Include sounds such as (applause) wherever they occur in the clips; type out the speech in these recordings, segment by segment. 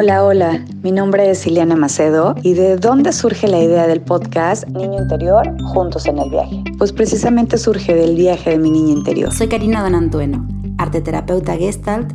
Hola, hola, mi nombre es Ileana Macedo y ¿de dónde surge la idea del podcast Niño Interior Juntos en el Viaje? Pues precisamente surge del viaje de mi niña interior. Soy Karina Donantueno, arteterapeuta gestalt,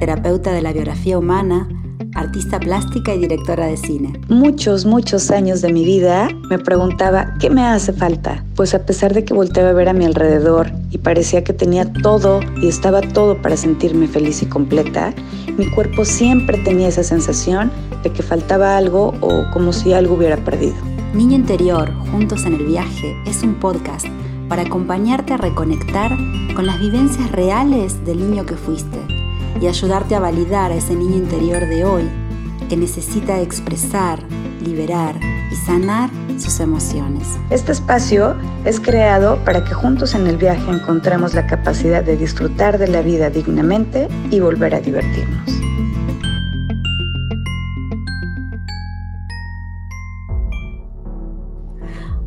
terapeuta de la biografía humana, artista plástica y directora de cine. Muchos, muchos años de mi vida me preguntaba qué me hace falta, pues a pesar de que volteaba a ver a mi alrededor y parecía que tenía todo y estaba todo para sentirme feliz y completa, mi cuerpo siempre tenía esa sensación de que faltaba algo o como si algo hubiera perdido. Niño Interior, Juntos en el Viaje, es un podcast para acompañarte a reconectar con las vivencias reales del niño que fuiste y ayudarte a validar a ese niño interior de hoy que necesita expresar, liberar y sanar sus emociones. Este espacio es creado para que juntos en el viaje encontremos la capacidad de disfrutar de la vida dignamente y volver a divertirnos.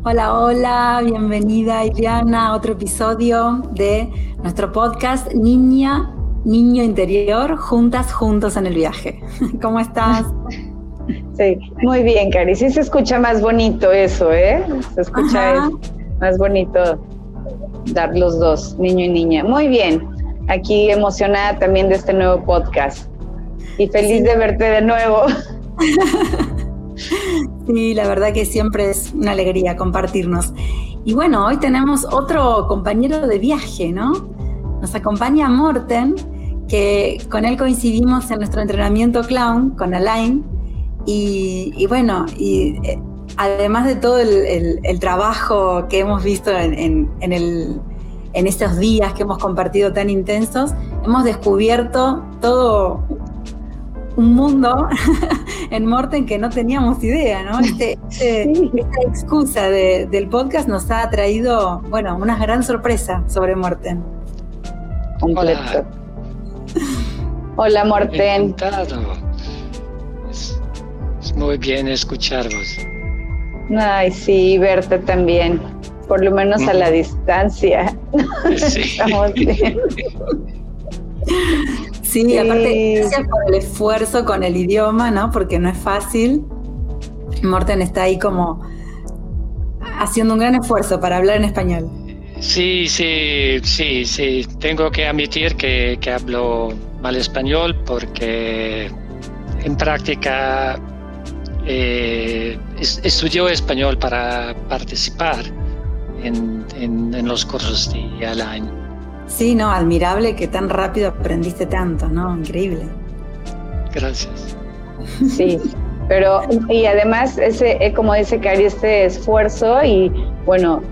Hola, hola, bienvenida Iliana a otro episodio de nuestro podcast Niña niño interior, juntas, juntos en el viaje. (laughs) ¿Cómo estás? (laughs) Sí, muy bien, Cari. Sí se escucha más bonito eso, ¿eh? Se escucha más bonito dar los dos, niño y niña. Muy bien. Aquí emocionada también de este nuevo podcast. Y feliz de verte de nuevo. (laughs) Sí, la verdad que siempre es una alegría compartirnos. Y bueno, hoy tenemos otro compañero de viaje, ¿no? Nos acompaña Morten, que con él coincidimos en nuestro entrenamiento clown con Alain. Y, bueno, y eh, además de todo el, trabajo que hemos visto en, en, estos días que hemos compartido tan intensos, hemos descubierto todo un mundo (laughs) en Morten que no teníamos idea, ¿no? Este, este (laughs) esta excusa del podcast nos ha traído, bueno, una gran sorpresa sobre Morten. Hola. Hola, Morten. Es, muy bien escucharvos. Ay, sí, verte también. Por lo menos a la distancia. Sí. (laughs) Estamos bien. Sí, aparte, gracias por el esfuerzo con el idioma, ¿no? Porque no es fácil. Morten está ahí como haciendo un gran esfuerzo para hablar en español. Sí, sí, sí, sí. Tengo que admitir que, hablo mal español porque en práctica eh, estudió español para participar en, los cursos de Alain. Sí, no, admirable que tan rápido aprendiste tanto, ¿no? Increíble. Gracias. Sí, pero y además ese, eh, como dice Cari, este esfuerzo y bueno,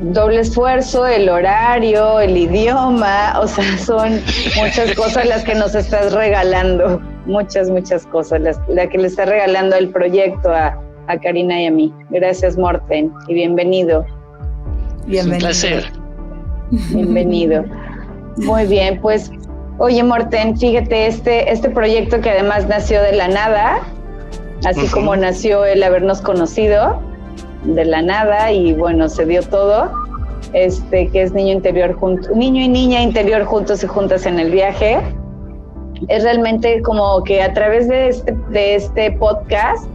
doble esfuerzo, el horario, el idioma, o sea, son muchas cosas las que nos estás regalando, muchas, muchas cosas, las, la que le está regalando el proyecto a, Karina y a mí. Gracias, Morten, y bienvenido. Bienvenido. un placer. Bienvenido. Muy bien, pues, oye, Morten, fíjate, este, este proyecto que además nació de la nada, así como nació el habernos conocido, de la nada y bueno, se dio todo. Este, que es niño interior junto, niño y niña interior juntos y juntas en el viaje. Es realmente como que a través de este, de este podcast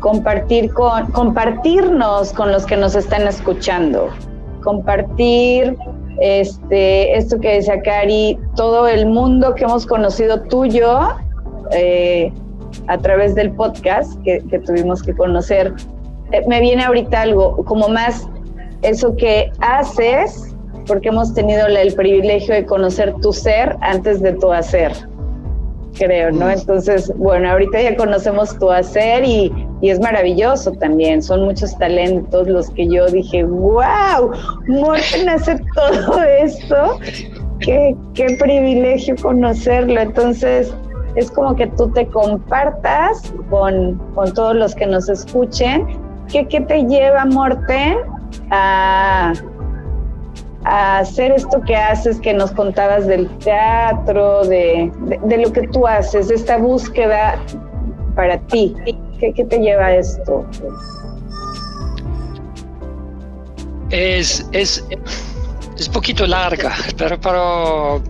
compartir con, compartirnos con los que nos están escuchando, compartir este, esto que decía Cari, todo el mundo que hemos conocido tuyo eh, a través del podcast que, que tuvimos que conocer. Eh, me viene ahorita algo como más eso que haces, porque hemos tenido el privilegio de conocer tu ser antes de tu hacer, creo, ¿no? Mm. Entonces, bueno, ahorita ya conocemos tu hacer y, es maravilloso también. Son muchos talentos los que yo dije, wow, Morten hace (laughs) todo esto. Qué, qué privilegio conocerlo. Entonces, es como que tú te compartas con, con todos los que nos escuchen ¿Qué, te lleva, Morten, a, hacer esto que haces, que nos contabas del teatro, de, lo que tú haces, de esta búsqueda para ti? ¿Qué, te lleva a esto? Es, es, es poquito larga, pero, pero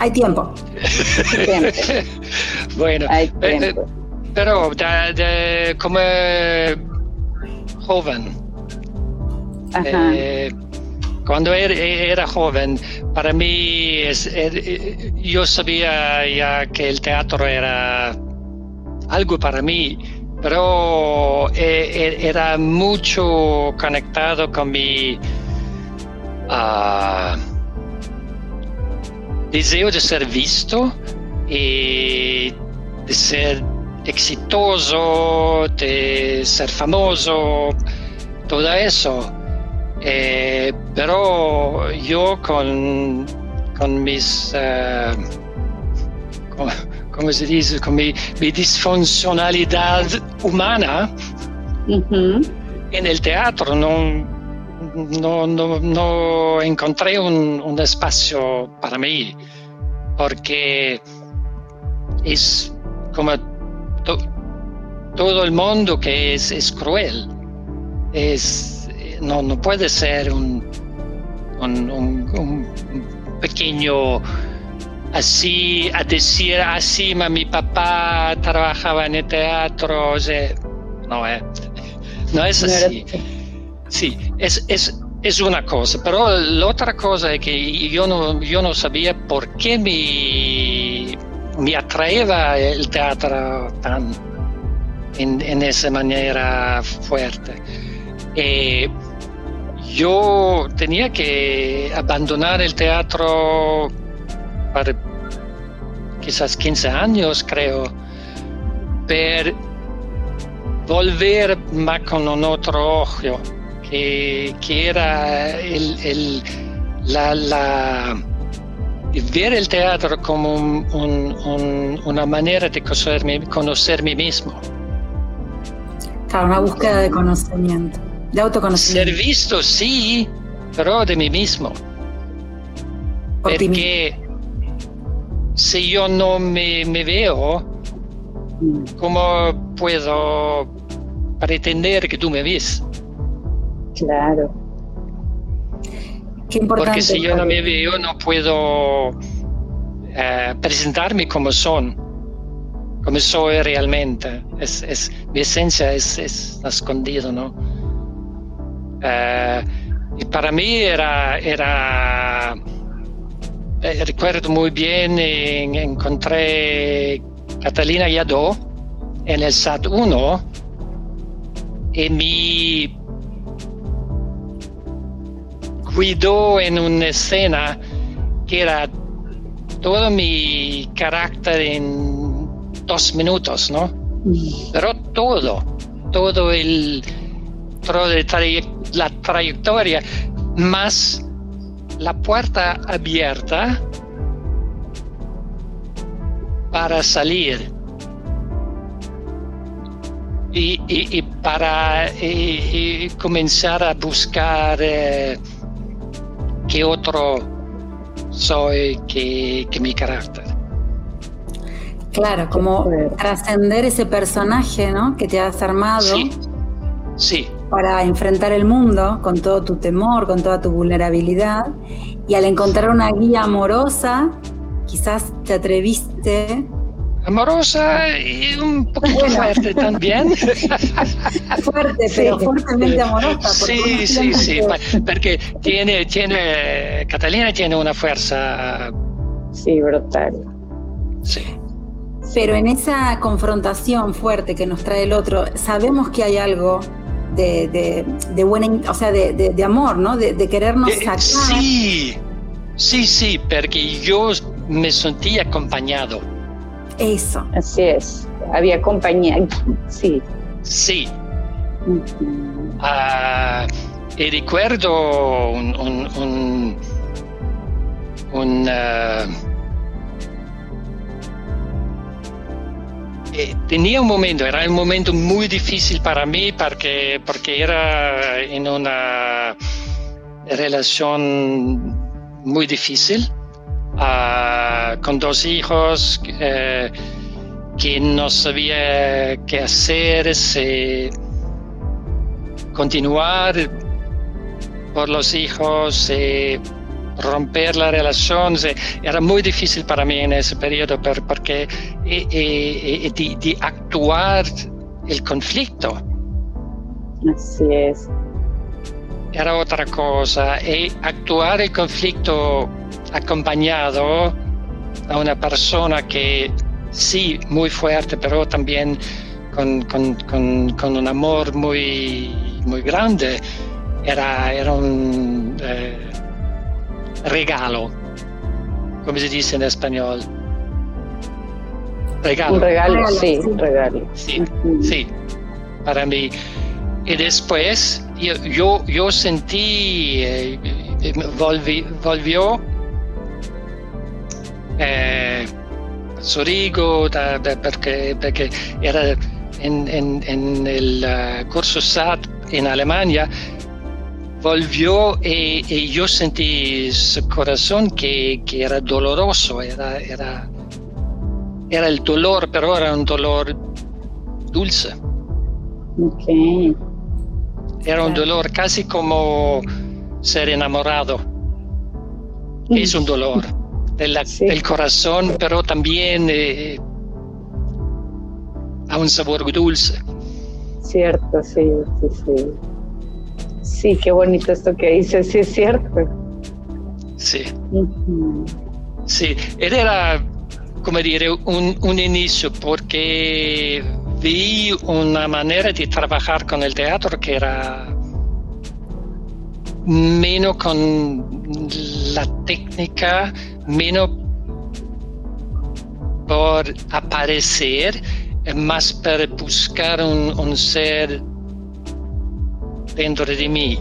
Hay tiempo. (laughs) bueno, Hay eh, tiempo. pero como joven, eh, cuando era, joven, para mí yo sabía ya que el teatro era algo para mí, pero eh, era mucho conectado con mi uh, deseo de ser visto y de ser exitoso, de ser famoso, todo eso. Eh, pero yo con, con mis, uh, con, ¿cómo se dice? Con mi, mi disfuncionalidad humana en el teatro no, no, no, no encontré un, un, espacio para mí, porque es como todo el mundo que es, es cruel, es, no, no puede ser un, un, un pequeño así, a decir así, mi papá trabajaba en el teatro, no, es, no es así. Sí, es, es, es una cosa, pero la otra cosa es que yo no, yo no sabía por qué me, me atraía el teatro tan en, en esa manera fuerte. Eh, yo tenía que abandonar el teatro para quizás 15 años, creo, per volver más con un otro ojo que, era el, la, la, ver el teatro como una manera de conocerme, conocerme mismo. Claro, una búsqueda de conocimiento, de autoconocimiento. Ser visto, sí, pero de mí mismo. Porque si yo no me, me veo, mm. ¿cómo puedo pretender que tú me ves? Claro. Qué importante. Porque si yo no me veo, no puedo eh, presentarme como son, como soy realmente. Es, es mi esencia es, es escondido, ¿no? Eh, y para mí era, era eh, recuerdo muy bien, encontré Catalina Yadó en el SAT 1 y mi cuidó en una escena que era todo mi carácter en dos minutos, ¿no? Mm. Pero todo, todo el, la trayectoria, más la puerta abierta para salir y, para comenzar a buscar eh, qué otro soy que, mi carácter. Claro, como trascender ese personaje, ¿no? Que te has armado. Sí. Sí. Para enfrentar el mundo con todo tu temor, con toda tu vulnerabilidad. Y al encontrar una guía amorosa, quizás te atreviste amorosa y un poquito fuerte también. (laughs) fuerte, pero fuertemente amorosa. Sí, sí, sí, porque tiene, tiene, Catalina tiene una fuerza. Sí, brutal. Sí. Pero en esa confrontación fuerte que nos trae el otro, sabemos que hay algo de, de, de buena, o sea, de, de amor, ¿no? De, querernos eh, sacar. Sí, sí, sí, porque yo me sentí acompañado eso. Así es. Había compañía. Sí. Sí. Ah, y recuerdo un, un, ah, eh, tenía un momento, era un momento muy difícil para mí porque, porque era en una relación muy difícil con dos hijos eh, que no sabía qué hacer, si continuar por los hijos, romper la relación. Era muy difícil para mí en ese periodo porque de, actuar el conflicto. Así es. Era otra cosa. Y actuar el conflicto acompañado a una persona que sí, muy fuerte, pero también con, un amor muy, muy grande, era, era un eh, regalo, como se dice en español. Regalo. Un regalo, sí, regalo. Sí, sí, para mí. Y después yo, yo, sentí, eh, volvió eh, Zurigo porque, porque era en, en, el uh, curso SAT en Alemania, volvió y, yo sentí su corazón que, que, era doloroso, era, era, era el dolor, pero era un dolor dulce. Okay. Era un dolor casi como ser enamorado. Es un dolor del corazón, pero también eh, a un sabor dulce. Cierto, sí, sí, sí. Sí, qué bonito esto que dices, sí es cierto. Sí. Sí, era, como diré, un, un inicio porque vi una manera de trabajar con el teatro que era menos con la técnica, menos por aparecer, más para buscar un, ser dentro de mí.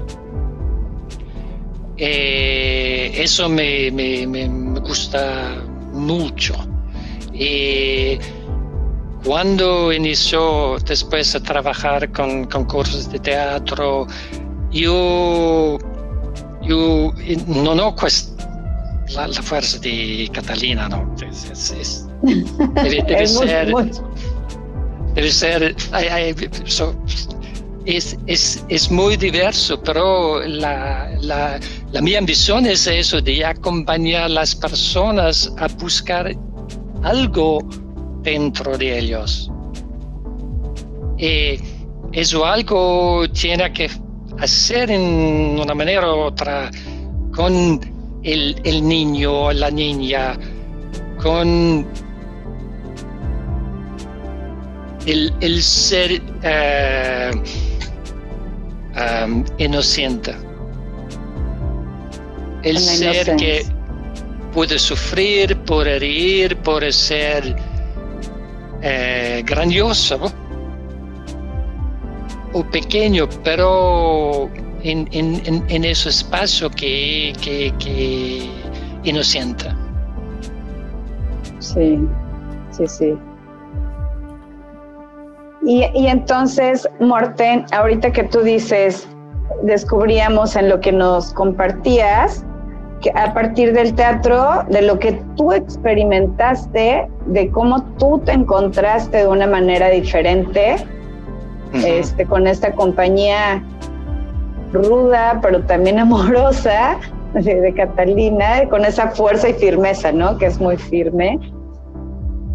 Eh, eso me, gusta mucho. Y cuando inició después a trabajar con, con cursos de teatro, yo yo no no la, la, fuerza de Catalina, ¿no? Es, debe, (laughs) ser, debe ser, es, es, es, muy diverso, pero la, la, la, mi ambición es eso, de acompañar a las personas a buscar algo dentro de ellos. Y eso algo tiene que hacer en una manera u otra con el, el niño, la niña, con el, el ser uh, um, inocente. El ser que puede sufrir, puede reír, puede ser eh, grandioso o pequeño, pero en, en, en ese espacio que, que, que inocente. Sí, sí, sí. Y, y, entonces, Morten, ahorita que tú dices, descubríamos en lo que nos compartías, que a partir del teatro, de lo que tú experimentaste, de cómo tú te encontraste de una manera diferente, este, con esta compañía ruda, pero también amorosa de, Catalina, con esa fuerza y firmeza, ¿no? Que es muy firme.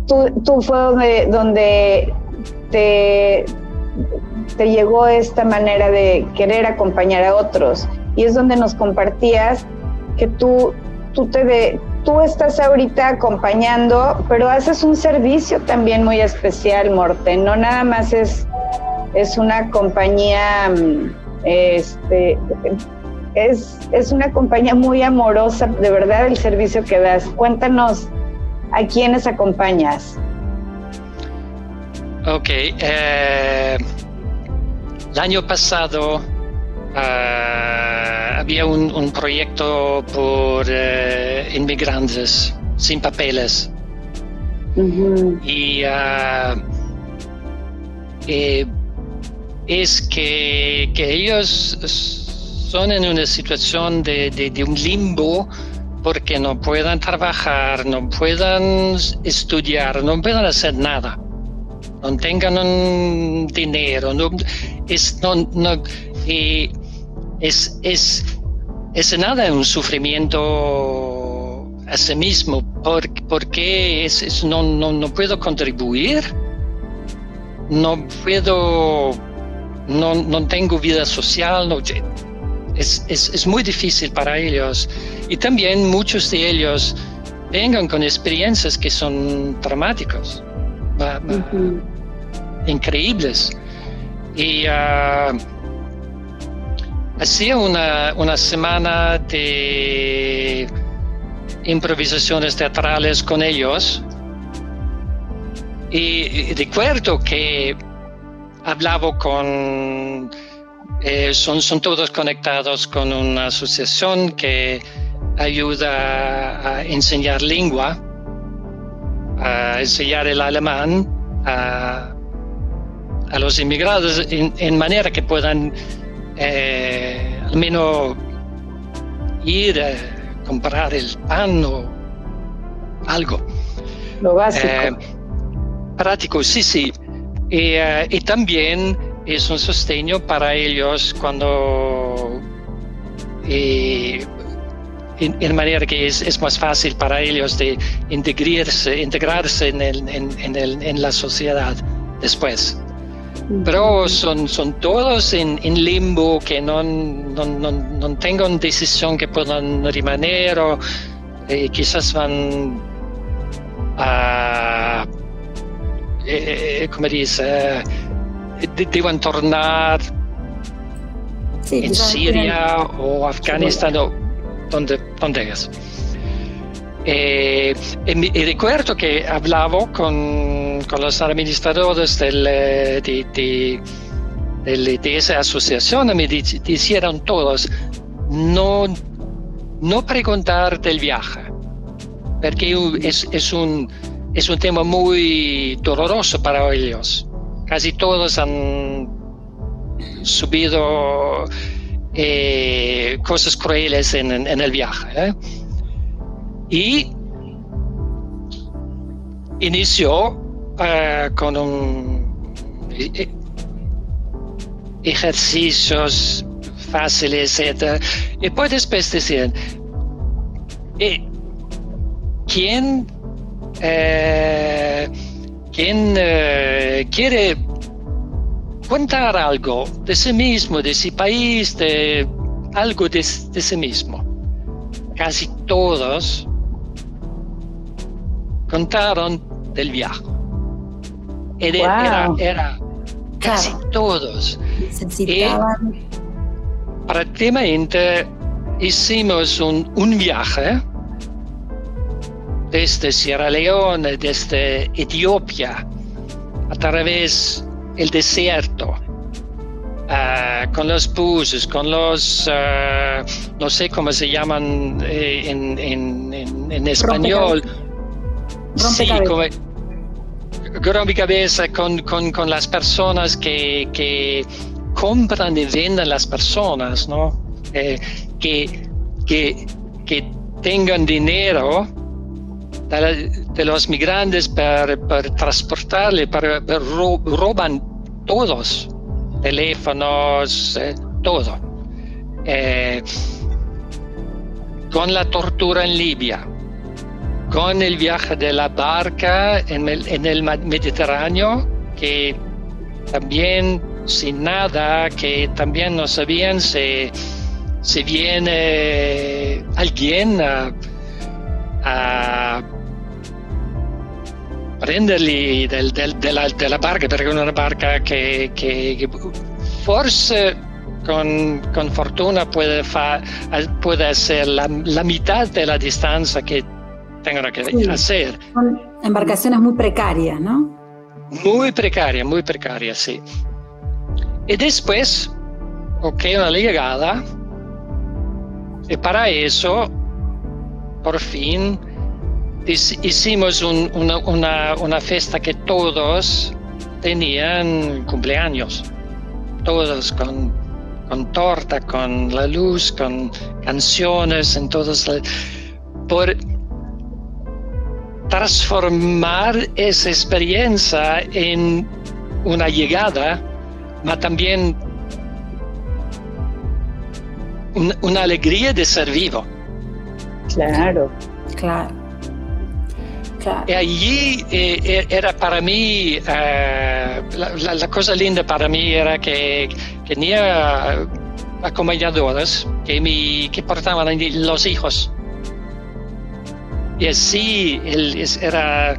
Tú, tú fue donde, donde te, te llegó esta manera de querer acompañar a otros. Y es donde nos compartías que tú, tú, te tú estás ahorita acompañando, pero haces un servicio también muy especial, Morte. No nada más es es una compañía, mm, este, es, es una compañía muy amorosa, de verdad, el servicio que das. Cuéntanos a quiénes acompañas. Ok, eh, el año pasado ah, había un, proyecto por eh, inmigrantes sin papeles. Y uh, es que, ellos son en una situación de, un limbo porque no puedan trabajar, no puedan estudiar, no puedan hacer nada, no tengan dinero, no, es, nada un sufrimiento a sí mismo, porque no, puedo contribuir, no puedo, no, tengo vida social, es, muy difícil para ellos. Y también muchos de ellos vengan con experiencias que son traumáticas, increíbles. Y uh, hacía una, una semana de improvisaciones teatrales con ellos y recuerdo que hablaba con eh, son, son todos conectados con una asociación que ayuda a enseñar lengua, a enseñar el alemán a, los inmigrantes en, manera que puedan eh, al menos ir a comprar el pan o algo. Lo básico. Eh, práctico, sí, sí. y también es un sostén para ellos cuando eh, en, manera que es, más fácil para ellos de integrarse, integrarse en, el, en, el, en la sociedad después. Pero son, son todos en, limbo, que no, no, no, no tengan decisión que puedan remaner o eh, quizás van a, eh, como dice, deban tornar en Siria o Afganistán o donde, donde es. Eh, y, recuerdo que hablaba con, con los administradores eh, de, de, de, esa asociación y me dijeron todos, no, no preguntar del viaje, porque es, un, es un tema muy doloroso para ellos casi todos han subido eh, cosas crueles en, el viaje. ¿eh? Y inició eh, con un, ejercicios fáciles, etc. Y puede después decir, ¿quién quien eh, quiere contar algo de sí mismo, de su país, de algo de, sí mismo. Casi todos contaron del viaje. Era, era, casi todos. Y prácticamente hicimos un, un viaje desde Sierra Leone, desde Etiopía, a través del desierto, uh, con los buses, con los, uh, no sé cómo se llaman eh, en, en, en, español. Sí, como, cabeza con, con, con, las personas que, que, compran y venden las personas, ¿no? Eh, que, que, que tengan dinero de, los migrantes para, transportarle, para, roban todos, teléfonos, eh, todo. Eh, con la tortura en Libia, con el viaje de la barca en el, Mediterráneo, que también sin nada, que también no sabían si, si viene alguien a, a prenderli del, del, della, della, barca perché è una barca che, che, che forse con, con, fortuna puede, fa, puede ser la, la, mitad de la distancia que tengan que sí. hacer. Son embarcaciones muy precarias, ¿no? Muy precaria, muy precaria, sí. Y después, ok, una llegada, y para eso, por fin, hicimos una, una, una, fiesta que todos tenían cumpleaños, todos con, con torta, con la luz, con canciones, en todos, por transformar esa experiencia en una llegada, pero también una alegría de ser vivo. Claro. Claro. Y allí eh, e, era para mí, eh, la, cosa linda para mí era que tenía acompañadores que, me, que portaban los hijos. Y así era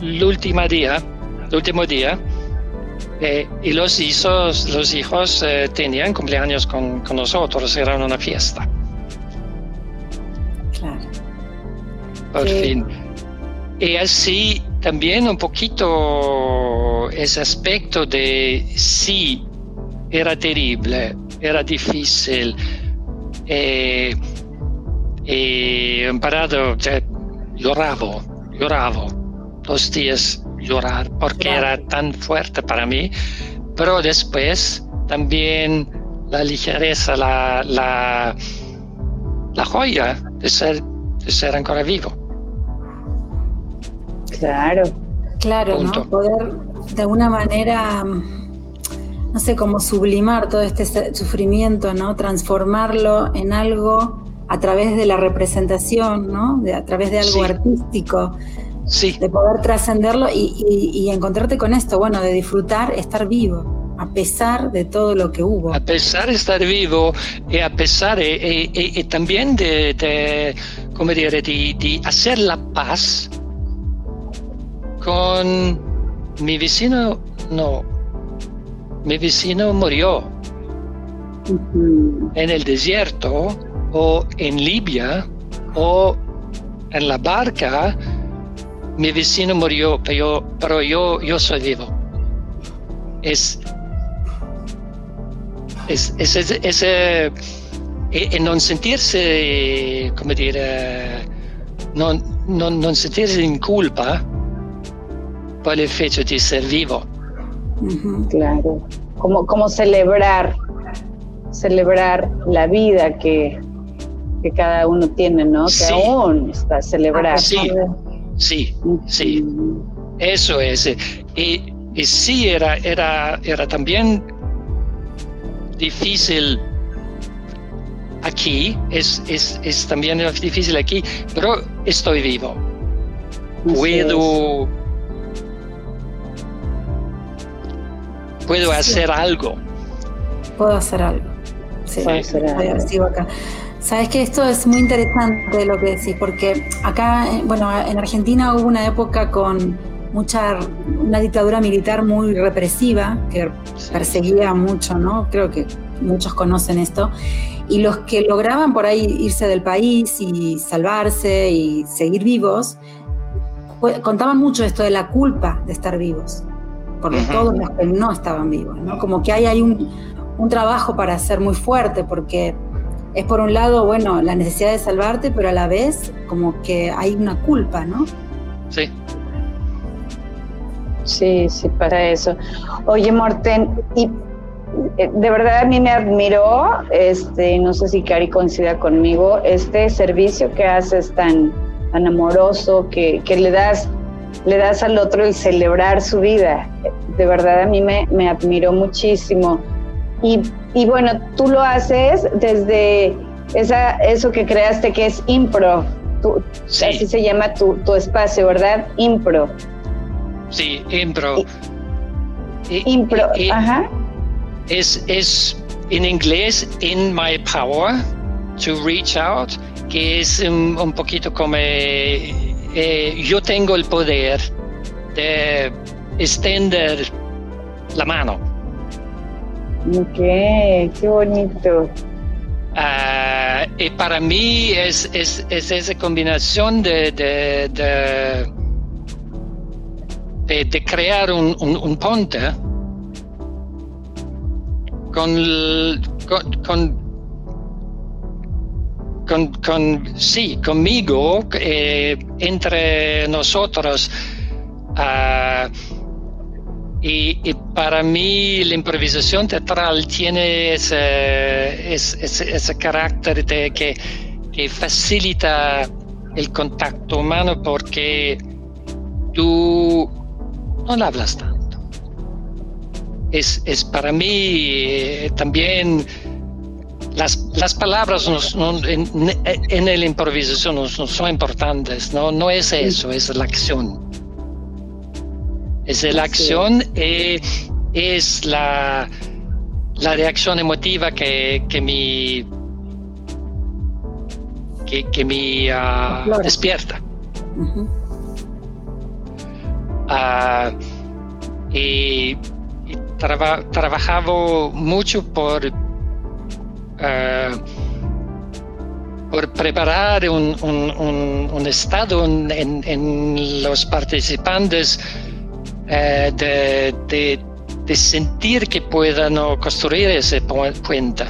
el último día, el último día, eh, y los hijos, los hijos tenían cumpleaños con, con nosotros, era una fiesta. Por fin. Y así también un poquito ese aspecto de sí, era terrible, era difícil. Eh, y un parado, lloraba, lloraba, dos días llorar porque era tan fuerte para mí, pero después también la ligereza, la, la, la joya de ser, de ser ancora vivo. Claro. Claro, ¿no? Poder de alguna manera, no sé, como sublimar todo este sufrimiento, ¿no? Transformarlo en algo a través de la representación, ¿no? De, a través de algo artístico. Sí. De poder trascenderlo y, encontrarte con esto, bueno, de disfrutar estar vivo, a pesar de todo lo que hubo. A pesar de estar vivo y a pesar y, también de, de, ¿cómo dire, de, de hacer la paz con mi vecino, no. Mi vecino murió en el desierto o en Libia o en la barca. Mi vecino murió, pero, pero yo, yo soy vivo. Es, es, es, ese eh, eh, no sentirse, come dire, no non sentirse in culpa por el hecho de ser vivo. Claro, como, como celebrar, celebrar la vida que, que cada uno tiene, ¿no? Que aún está celebrar. Sí, sí, sí. Eso es. Y, y, sí, era, era, era también difícil aquí, es, es, es también difícil aquí, pero estoy vivo. Puedo puedo hacer algo. Puedo hacer algo. Sí, Sigo acá. Sabes que esto es muy interesante lo que decís, porque acá, eh, bueno, en Argentina hubo una época con mucha, una dictadura militar muy represiva, que perseguía mucho, ¿no? Creo que muchos conocen esto. Y los que lograban por ahí irse del país y salvarse y seguir vivos, contaban mucho esto de la culpa de estar vivos por todos los que no estaban vivos, ¿no? Como que hay, hay un, un, trabajo para ser muy fuerte, porque es por un lado, bueno, la necesidad de salvarte, pero a la vez como que hay una culpa, ¿no? Sí. Sí, sí, para eso. Oye, Morten, y eh, de verdad a mí me admiró, este, no sé si Cari coincida conmigo, este servicio que haces tan, tan amoroso, que, que le das le das al otro el celebrar su vida. De verdad a mí me, me admiró muchísimo. Y, y, bueno, tú lo haces desde esa, eso que creaste que es impro. Así se llama tu, tu, espacio, ¿verdad? Impro. Sí, impro. impro, ajá. Es, es en inglés In My Power to Reach Out, que es un, un poquito como eh, yo tengo el poder de extender la mano. Ok, qué bonito. Ah, y para mí es, es, es esa combinación de, de, de, de, crear un, un, un ponte con, con, con con, sí, conmigo, eh, entre nosotros. Ah, y, para mí la improvisación teatral tiene ese, ese, carácter de que, que, facilita el contacto humano porque tú no hablas tanto. Es, es para mí eh, también las, las palabras en, el improvisación no, son importantes, no, no es eso, es la acción. Es la acción y es la, la reacción emotiva que, que mi que, que me ah, despierta. Ah, y, trabajaba mucho por ah, por preparar un, estado en, los participantes eh, de, de, sentir que puedan construir ese puente,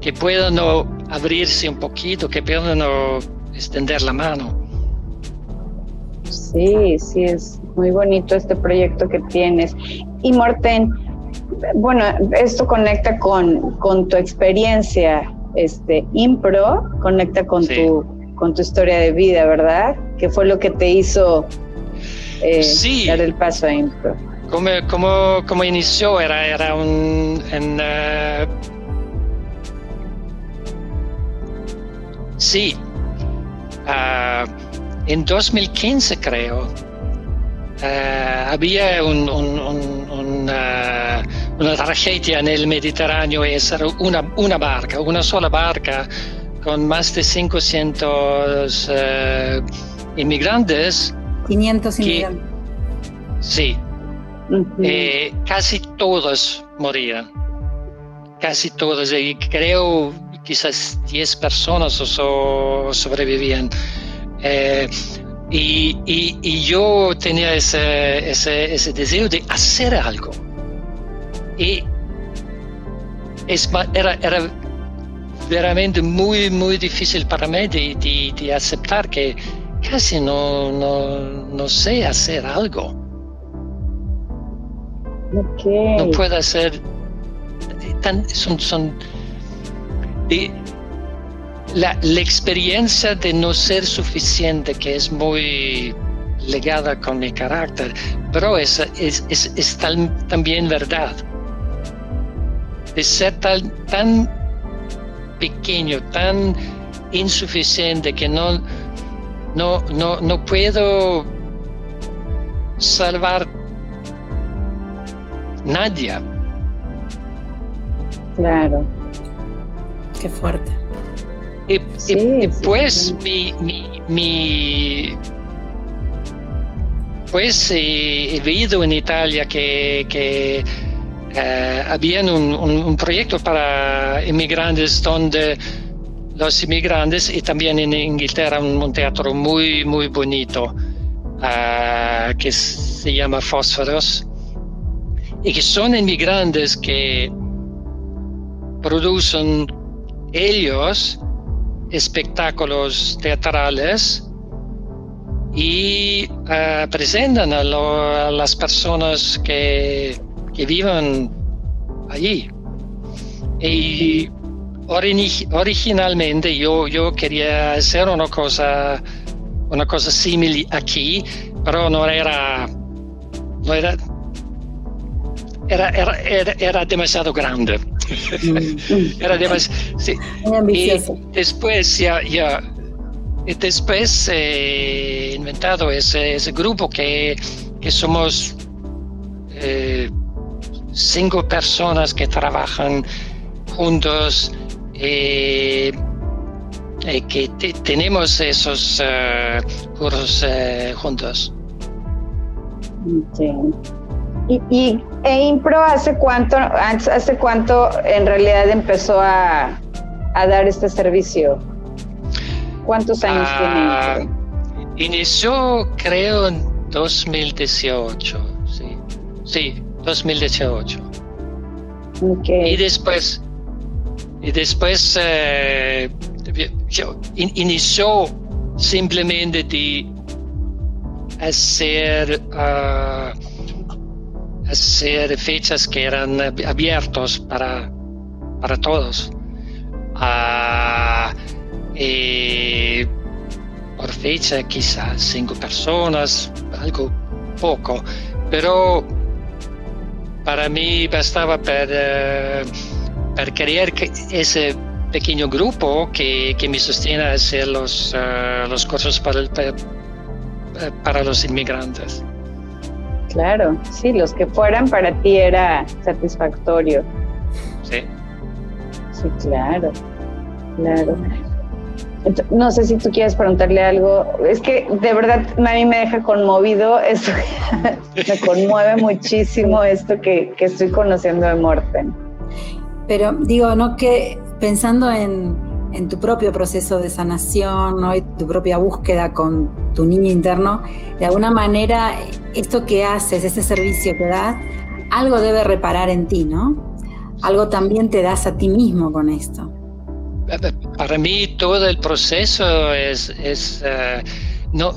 que puedan abrirse un poquito, que puedan extender la mano. Sí, sí, es muy bonito este proyecto que tienes. Y Morten, bueno, esto conecta con, con tu experiencia, este, impro, conecta con, tu, con tu historia de vida, ¿verdad? ¿Qué fue lo que te hizo eh, dar el paso a impro? Como, como, como inició, era, era un... En, uh, sí, uh, en 2015 creo, eh, había una, tragedia en el Mediterráneo era una, una, barca, una sola barca con más de 500 uh, inmigrantes. 500 inmigrantes. Sí. Eh, casi todos morían. Casi todos. Y creo quizás 10 personas sobrevivían. Eh, y, yo tenía ese, ese, deseo de hacer algo. Y es, era, era veramente muy, muy difícil para mí de, aceptar que casi no, no, sé hacer algo. No puedo hacer tan, son, son la, experiencia de no ser suficiente, que es muy legada con mi carácter, pero es, es, también verdad. De ser tan, tan pequeño, tan insuficiente que no, no, no, no puedo salvar nadie. Claro. Qué fuerte. Y, pues mi, mi, pues he visto en Italia que, que eh, había un, proyecto para inmigrantes donde los inmigrantes y también en Inglaterra un, teatro muy muy bonito eh, que se llama Fósforos y que son inmigrantes que producen ellos espectáculos teatrales y uh, presentan a, a, las personas que, que viven allí. Y originalmente yo, yo quería hacer una cosa, una cosa similar aquí, pero no era, no era era, era, era, demasiado grande. Mm. era demasiado. Sí. Y después ya, ya después he inventado ese, ese grupo que, que somos eh, cinco personas que trabajan juntos eh, y que tenemos esos uh, cursos juntos. Sí. ¿Y, y e Impro hace cuánto, hace cuánto en realidad empezó a, dar este servicio? ¿Cuántos años ah, tiene Inició creo en 2018, sí. Sí, 2018. Okay. Y después, y después eh, inició simplemente de hacer uh, hacer fechas que eran abiertos para, para todos. Ah, por fecha quizás cinco personas, algo poco, pero para mí bastaba para para crear ese pequeño grupo que, me sostiene a hacer los, uh, los cursos para, para los inmigrantes. Claro, sí, los que fueran para ti era satisfactorio. Sí. Sí, claro, claro. No sé si tú quieres preguntarle algo. Es que de verdad a mí me deja conmovido (laughs) esto. me conmueve muchísimo esto que, que, estoy conociendo de Morten. Pero digo, ¿no? Que pensando en, en tu propio proceso de sanación ¿no? y tu propia búsqueda con tu niño interno, de alguna manera esto que haces, ese servicio que das, algo debe reparar en ti, ¿no? Algo también te das a ti mismo con esto. Para mí todo el proceso es, uh, no,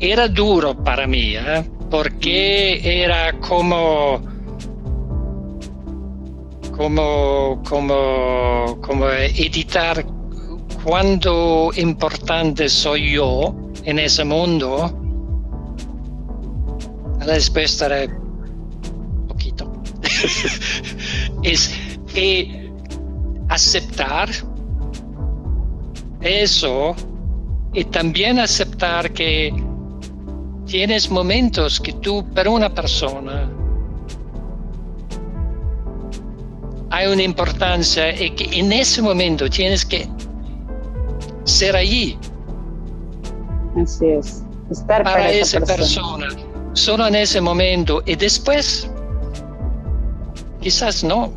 era duro para mí, ¿eh? porque era como como, como, como editar cuánto importante soy yo en ese mundo. La respuesta era. (laughs) es que aceptar eso y también aceptar que tienes momentos que tú, para una persona, hay una importancia y que en ese momento tienes que ser allí. Así es, estar para, esa, persona. Solo en ese momento y después, quizás no,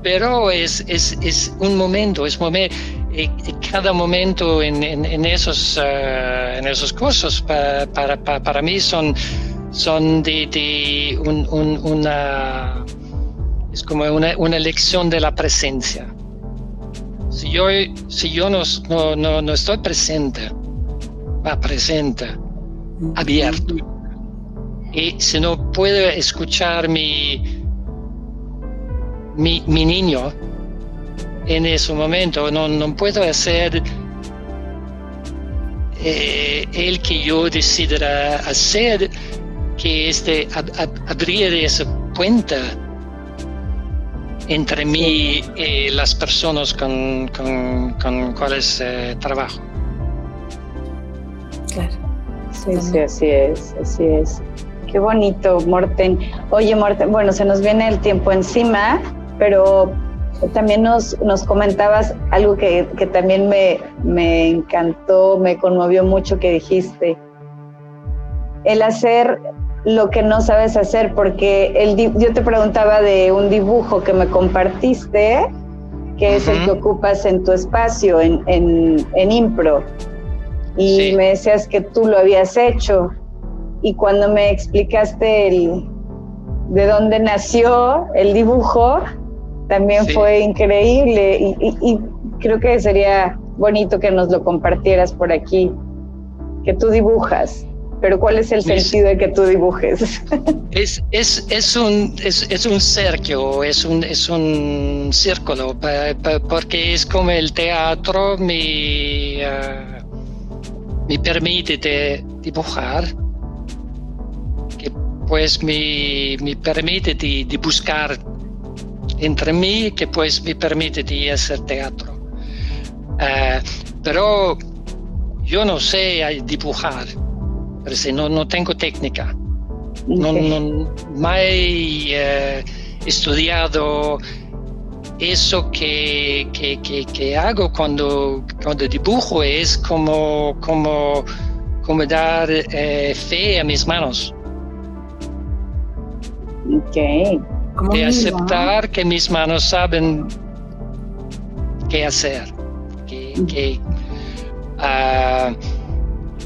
pero es, es, es un momento, es momento, y, cada momento en, en, esos, uh, en esos cursos para, para, para, mí son, son de, de un, un, una es como una, una lección de la presencia. Si yo, si yo no, no, no, estoy presente, va presente, abierto, y si no puedo escuchar mi, mi, mi niño en ese momento, no, no puedo hacer eh, el que yo decidiera hacer, que es de abrir esa cuenta entre mí y las personas con, con, cuales eh, trabajo. Claro. Sí, sí, así es, así es. Qué bonito, Morten. Oye, Morten, bueno, se nos viene el tiempo encima, pero también nos, nos comentabas algo que, que también me, me encantó, me conmovió mucho que dijiste. El hacer lo que no sabes hacer, porque el, yo te preguntaba de un dibujo que me compartiste, que es el que ocupas en tu espacio, en, en, Impro, y me decías que tú lo habías hecho, y cuando me explicaste el, de dónde nació el dibujo, también fue increíble, y, y creo que sería bonito que nos lo compartieras por aquí, que tú dibujas pero ¿cuál es el sentido de que tú dibujes? (laughs) Es, es, es, un, es, es un cerco, es un, es un círculo, porque es como el teatro me, uh, me permite dibujar, que pues me, me permite de, buscar entre mí, que pues me permite de hacer teatro. Uh, pero yo no sé dibujar no, no tengo técnica. No, no, he eh, estudiado eso que, que, hago cuando, cuando dibujo es como, como, como dar eh, fe a mis manos. Okay. De aceptar que mis manos saben qué hacer. Que, ah,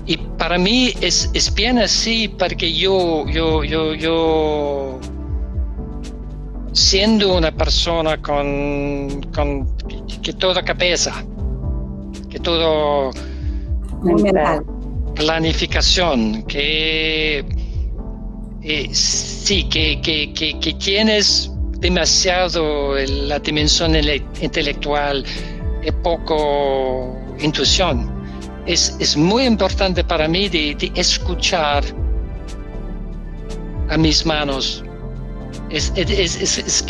y para mí es, es bien así porque yo, yo, yo, yo, siendo una persona con, con que, toda cabeza, que todo planificación, que eh, sí, que, que, que, tienes demasiado la dimensión intelectual y poco intuición es, es muy importante para mí de, escuchar a mis manos. Es, es,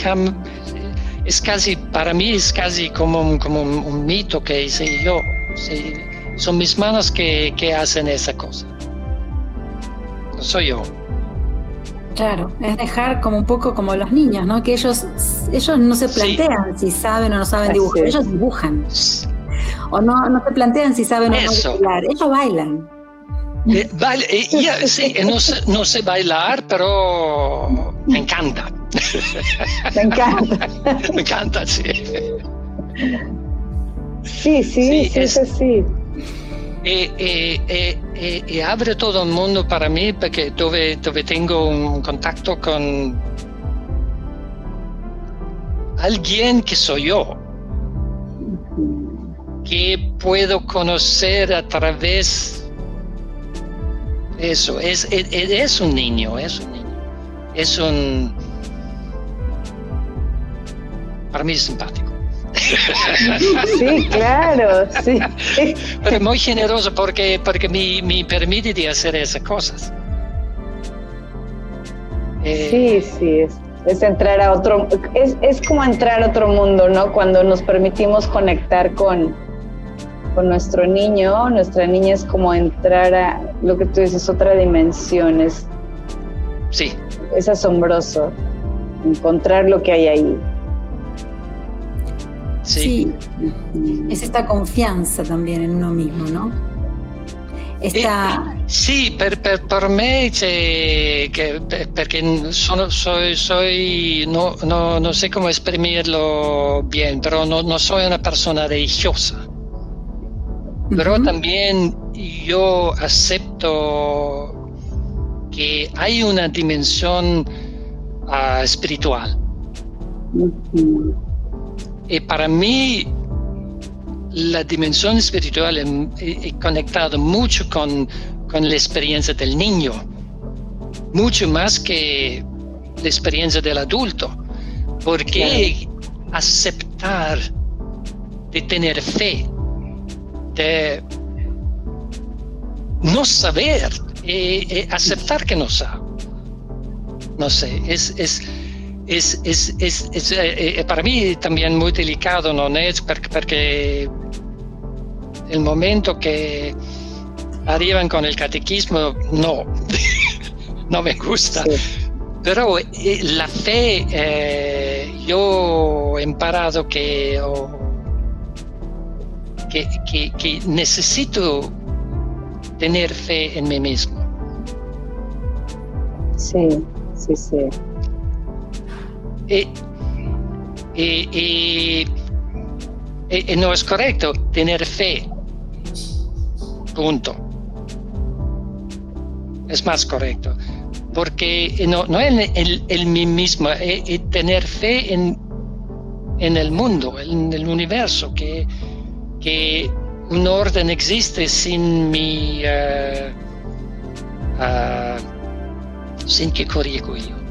casi, para mí es casi como, un, como un, mito que hice yo. son mis manos que, que hacen esa cosa. No soy yo. Claro, es dejar como un poco como los niños, ¿no? Que ellos, ellos no se plantean si saben o no saben dibujar, ellos dibujan. O no, no se plantean si saben o no bailar, ellos bailan. Eh, eh, sí, no sé, no sé bailar, pero me encanta. Me encanta. (laughs) me encanta, sí. Sí, sí, sí, sí. Y, abre todo el mundo para mí porque tuve, tuve tengo un contacto con alguien que soy yo, que puedo conocer a través de eso. Es, es, es un niño, es un niño, es un... Para mí es simpático. (laughs) Sí, claro, sí. Pero muy generoso porque, porque me, me permite de hacer esas cosas. Eh, sí, sí, es, es, entrar a otro, es, es como entrar a otro mundo, ¿no? Cuando nos permitimos conectar con, con nuestro niño, nuestra niña es como entrar a lo que tú dices, otra dimensión, es, sí. es asombroso encontrar lo que hay ahí. Sí. Es esta confianza también en uno mismo, ¿no? Esta... sì, per, per, per me che, perché sono, soy, soy no, no, no, sé cómo exprimirlo bien, pero no, no soy una persona religiosa. Pero también yo acepto que hay una dimensión uh, espiritual. Y para mí, la dimensión espiritual es conectada mucho con, con, la experiencia del niño, mucho más que la experiencia del adulto. Porque aceptar de tener fe, de no saber, y, aceptar que no sabe. No sé, es, es es, es, es, es eh, eh, para mí también muy delicado, ¿no es? Porque, porque el momento que arriban con el catequismo, no, (laughs) no me gusta. Pero eh, la fe, yo he parado que, que, que, que necesito tener fe en mí mismo. Sí, sí, sí. Y, no es correcto tener fe. Punto. Es más correcto. Porque no, no en el, mí mismo, es, tener fe en, en el mundo, en el universo, que, que un orden existe sin mi... Uh, sin que corrijo yo.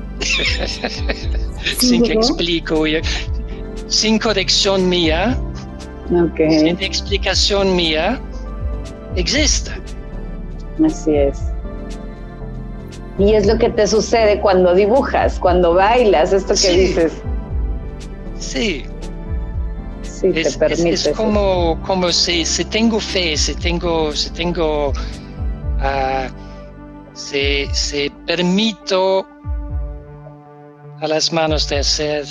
Sin que explico, sin corrección mía, sin explicación mía, existe. Así es. Y es lo que te sucede cuando dibujas, cuando bailas, esto que dices. Sí. Sí, te permite. Es, como, como si, si, tengo fe, si tengo, si tengo, uh, si, si permito a las manos de hacer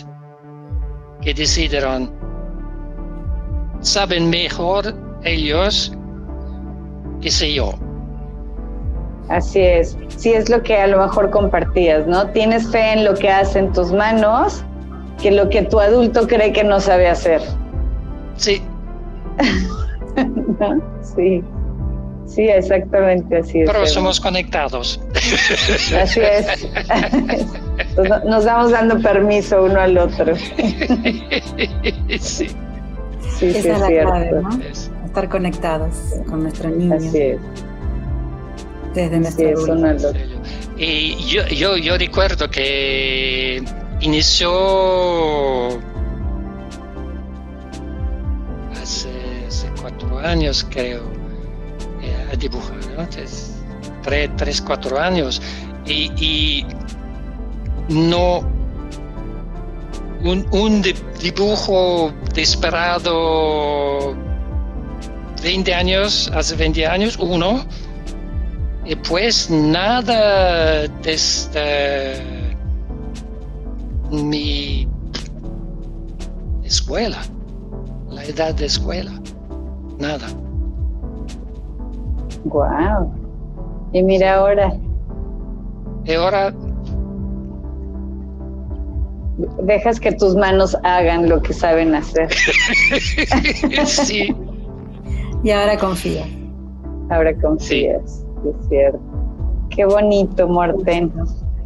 que decidieron. Saben mejor ellos que sé yo. Así es. Sí es lo que a lo mejor compartías, ¿no? Tienes fe en lo que hacen tus manos que lo que tu adulto cree que no sabe hacer. Sí. (laughs) Sí. Sí, exactamente así es. Pero somos conectados. Así es. (laughs) Nos vamos dando permiso uno al otro. (laughs) Sí. Sí, Esa es, la clave, ¿no? Estar conectados con nuestro niño. Así es. Desde nuestro Y yo, yo, yo recuerdo que inició hace, hace cuatro años, creo a dibujar, ¿no? tres, tres, cuatro años. Y, no un, un dibujo desesperado 20 años, hace 20 años, uno, y pues nada desde mi escuela, la edad de escuela, nada. Wow. Y mira ahora. Y ahora dejas que tus manos hagan lo que saben hacer. (laughs) sí. Y ahora confías. Ahora confías, es cierto. Qué bonito, Morten.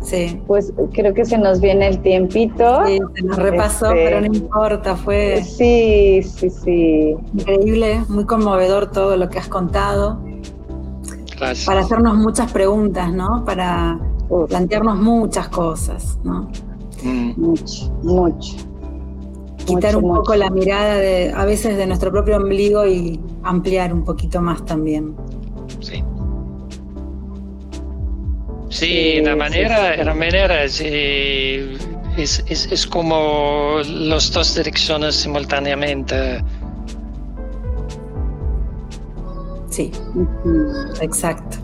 Sí. Pues creo que se nos viene el tiempito. Sí, se nos repasó, este, pero no importa, fue. Sí, sí, sí. Increíble, muy conmovedor todo lo que has contado. Gracias. Para hacernos muchas preguntas, ¿no? Para plantearnos muchas cosas, ¿no? Mm. Mucho, mucho. Quitar un poco la mirada de, a veces de nuestro propio ombligo y ampliar un poquito más también. Sí. Sí, la manera, la manera es, es, es, como las dos direcciones simultáneamente. Sí, exacto.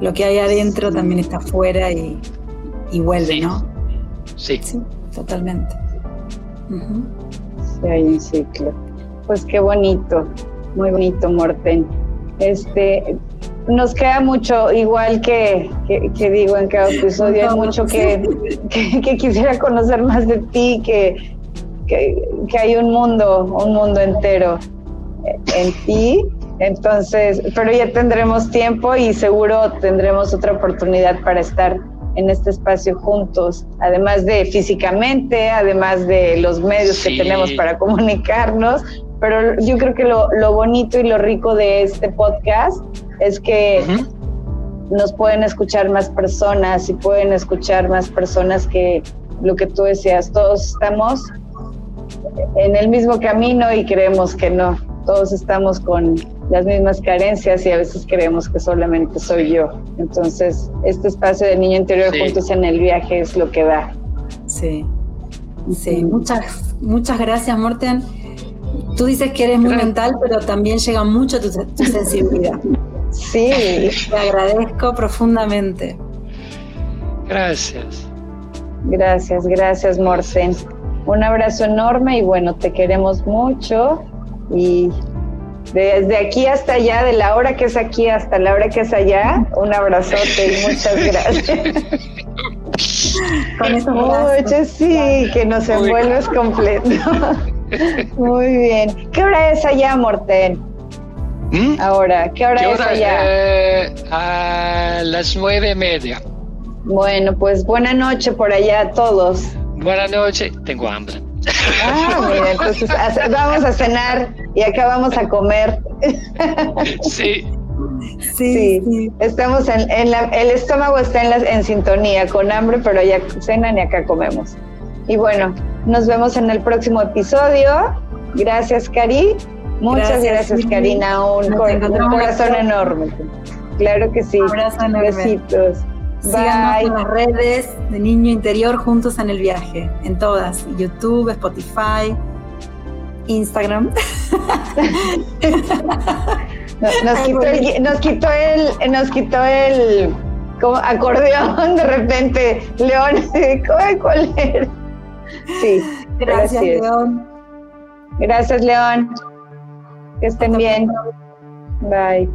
Lo que hay adentro también está afuera y, y vuelve, ¿no? Sí. Sí, totalmente. Sí, hay un ciclo. Pues qué bonito, muy bonito, Morten. Este, nos queda mucho, igual que, que, digo en cada episodio, hay mucho que, (laughs) que, quisiera conocer más de ti, que, que, hay un mundo, un mundo entero en ti. Entonces, pero ya tendremos tiempo y seguro tendremos otra oportunidad para estar en este espacio juntos, además de físicamente, además de los medios que tenemos para comunicarnos, pero yo creo que lo, lo, bonito y lo rico de este podcast es que nos pueden escuchar más personas y pueden escuchar más personas que lo que tú decías, todos estamos en el mismo camino y creemos que no, todos estamos con las mismas carencias y a veces creemos que solamente soy yo. Entonces, este espacio de niño interior juntos en el viaje es lo que da. Sí, sí, muchas, muchas gracias, Morten. Tú dices que eres muy mental, pero también llega mucho tu, tu sensibilidad. (laughs) Sí. Te agradezco profundamente. Gracias. Gracias, gracias, Morten. Un abrazo enorme y bueno, te queremos mucho y desde aquí hasta allá, de la hora que es aquí hasta la hora que es allá, un abrazote y muchas (laughs) gracias. Con eso sí, que nos envuelves completo. (laughs) Muy bien. ¿Qué hora es allá, Morten? ¿Mm? Ahora, ¿qué hora, es allá? Eh, a las nueve y media. Bueno, pues buena noche por allá a todos. Buenas noches, tengo hambre. Ah, (laughs) mira, entonces vamos a cenar y acá vamos a comer. Sí. Sí, sí. estamos en, en la, el estómago está en, la, en sintonía, con hambre, pero ya cenan y acá comemos. Y bueno, nos vemos en el próximo episodio. Gracias, Cari. Muchas gracias, Karina. Un, un corazón enorme. Claro que sí. Un abrazo enorme. Besitos. Síganos en las redes de Niño Interior juntos en el viaje, en todas, YouTube, Spotify, Instagram. (laughs) nos, quitó el, nos quitó el, nos quitó el como acordeón de repente, León, (laughs) ¿cuál era? Sí. Gracias, León. Gracias, León. Que estén bien. Bye.